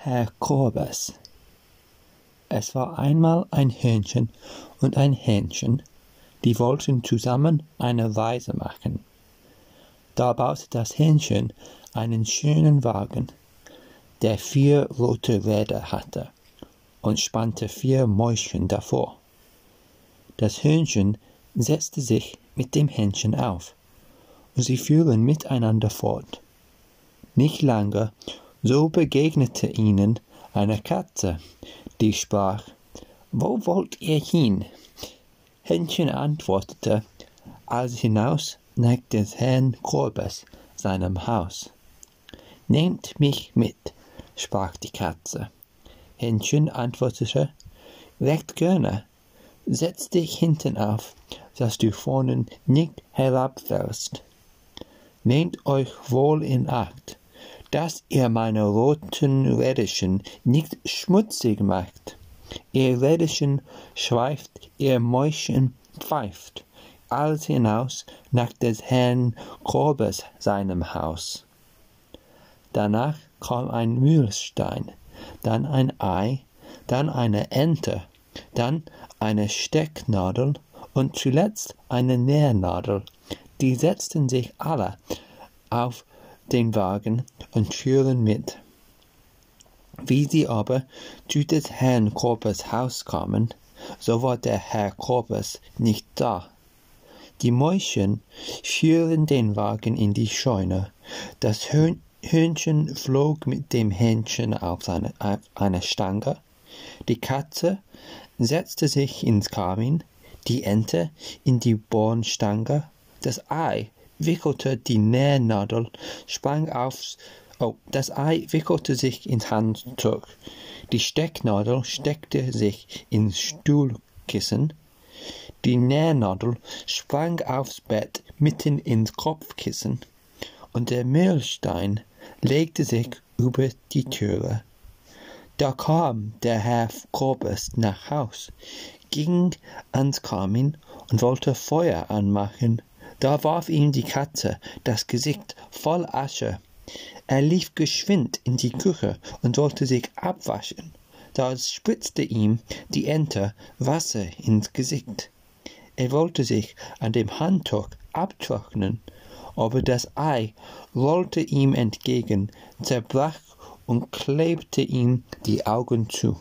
Herr Korbes. Es war einmal ein Hühnchen und ein Hähnchen, die wollten zusammen eine Reise machen. Da baute das Hähnchen einen schönen Wagen, der vier rote Räder hatte, und spannte vier Mäuschen davor. Das Hühnchen setzte sich mit dem Hähnchen auf, und sie fuhren miteinander fort. Nicht lange, so begegnete ihnen eine Katze, die sprach, Wo wollt ihr hin? Hähnchen antwortete, als hinaus nach des Herrn Korbes, seinem Haus. Nehmt mich mit, sprach die Katze. Hähnchen antwortete, recht gerne. Setz dich hinten auf, dass du vorne nicht herabfällst. Nehmt euch wohl in Acht, dass ihr meine roten Räderchen nicht schmutzig macht. Ihr Räderchen schweift, ihr Mäuschen pfeift, alles hinaus nach des Herrn Korbes seinem Haus. Danach kam ein Mühlstein, dann ein Ei, dann eine Ente, dann eine Stecknadel und zuletzt eine Nährnadel. Die setzten sich alle auf den Wagen und fuhren mit. Wie sie aber zu des Herrn Korbes Haus kamen, so war der Herr Korbes nicht da. Die Mäuschen führen den Wagen in die Scheune. Das Hühnchen flog mit dem Hähnchen auf, seine, auf eine Stange. Die Katze setzte sich ins Kamin, die Ente in die Bornstange. Das Ei wickelte die Nähnadel, sprang aufs Oh, das Ei wickelte sich ins Handtuch. Die Stecknadel steckte sich ins Stuhlkissen. Die Nähnadel sprang aufs Bett mitten ins Kopfkissen. Und der Mehlstein legte sich über die Türe. Da kam der Herr Korbes nach Haus, ging ans Kamin und wollte Feuer anmachen. Da warf ihm die Katze das Gesicht voll Asche. Er lief geschwind in die Küche und wollte sich abwaschen. Da spritzte ihm die Ente Wasser ins Gesicht. Er wollte sich an dem Handtuch abtrocknen, aber das Ei rollte ihm entgegen, zerbrach und klebte ihm die Augen zu.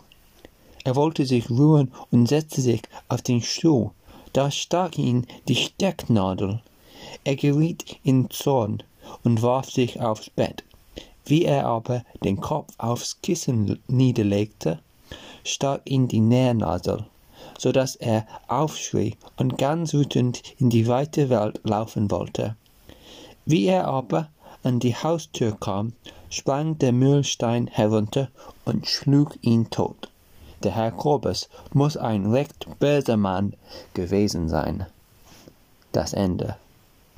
Er wollte sich ruhen und setzte sich auf den Stuhl. Da stach ihn die Stecknadel. Er geriet in Zorn und warf sich aufs Bett. Wie er aber den Kopf aufs Kissen niederlegte, stach ihn die Nährnadel, so dass er aufschrie und ganz wütend in die weite Welt laufen wollte. Wie er aber an die Haustür kam, sprang der Mühlstein herunter und schlug ihn tot. Der Herr Korbes muss ein recht böser Mann gewesen sein. Das Ende.